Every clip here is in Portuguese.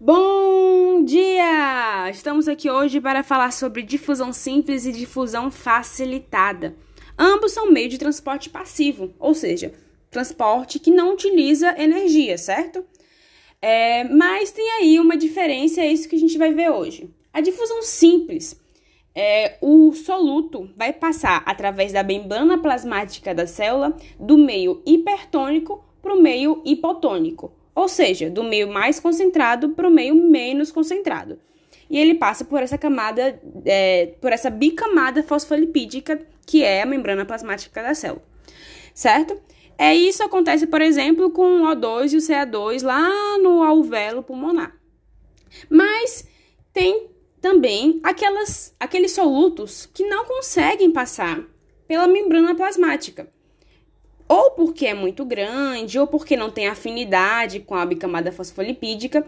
Bom dia! Estamos aqui hoje para falar sobre difusão simples e difusão facilitada. Ambos são meio de transporte passivo, ou seja, transporte que não utiliza energia, certo? É, mas tem aí uma diferença, é isso que a gente vai ver hoje. A difusão simples, é, o soluto vai passar através da membrana plasmática da célula do meio hipertônico para o meio hipotônico ou seja, do meio mais concentrado para o meio menos concentrado. E ele passa por essa camada, é, por essa bicamada fosfolipídica que é a membrana plasmática da célula, certo? É isso acontece, por exemplo, com o O2 e o CA2 lá no alvéolo pulmonar. Mas tem também aquelas, aqueles solutos que não conseguem passar pela membrana plasmática ou porque é muito grande, ou porque não tem afinidade com a bicamada fosfolipídica,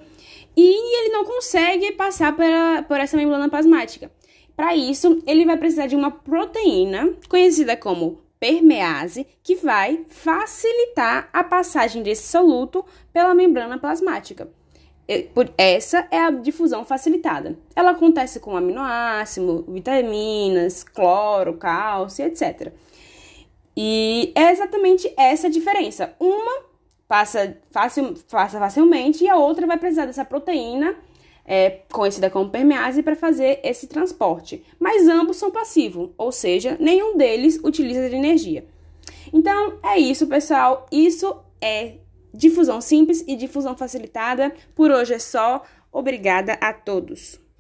e ele não consegue passar por, por essa membrana plasmática. Para isso, ele vai precisar de uma proteína conhecida como permease, que vai facilitar a passagem desse soluto pela membrana plasmática. Essa é a difusão facilitada. Ela acontece com aminoácido, vitaminas, cloro, cálcio, etc. E é exatamente essa a diferença. Uma passa, facil, passa facilmente e a outra vai precisar dessa proteína, é, conhecida como permease, para fazer esse transporte. Mas ambos são passivos, ou seja, nenhum deles utiliza de energia. Então é isso, pessoal. Isso é difusão simples e difusão facilitada. Por hoje é só. Obrigada a todos.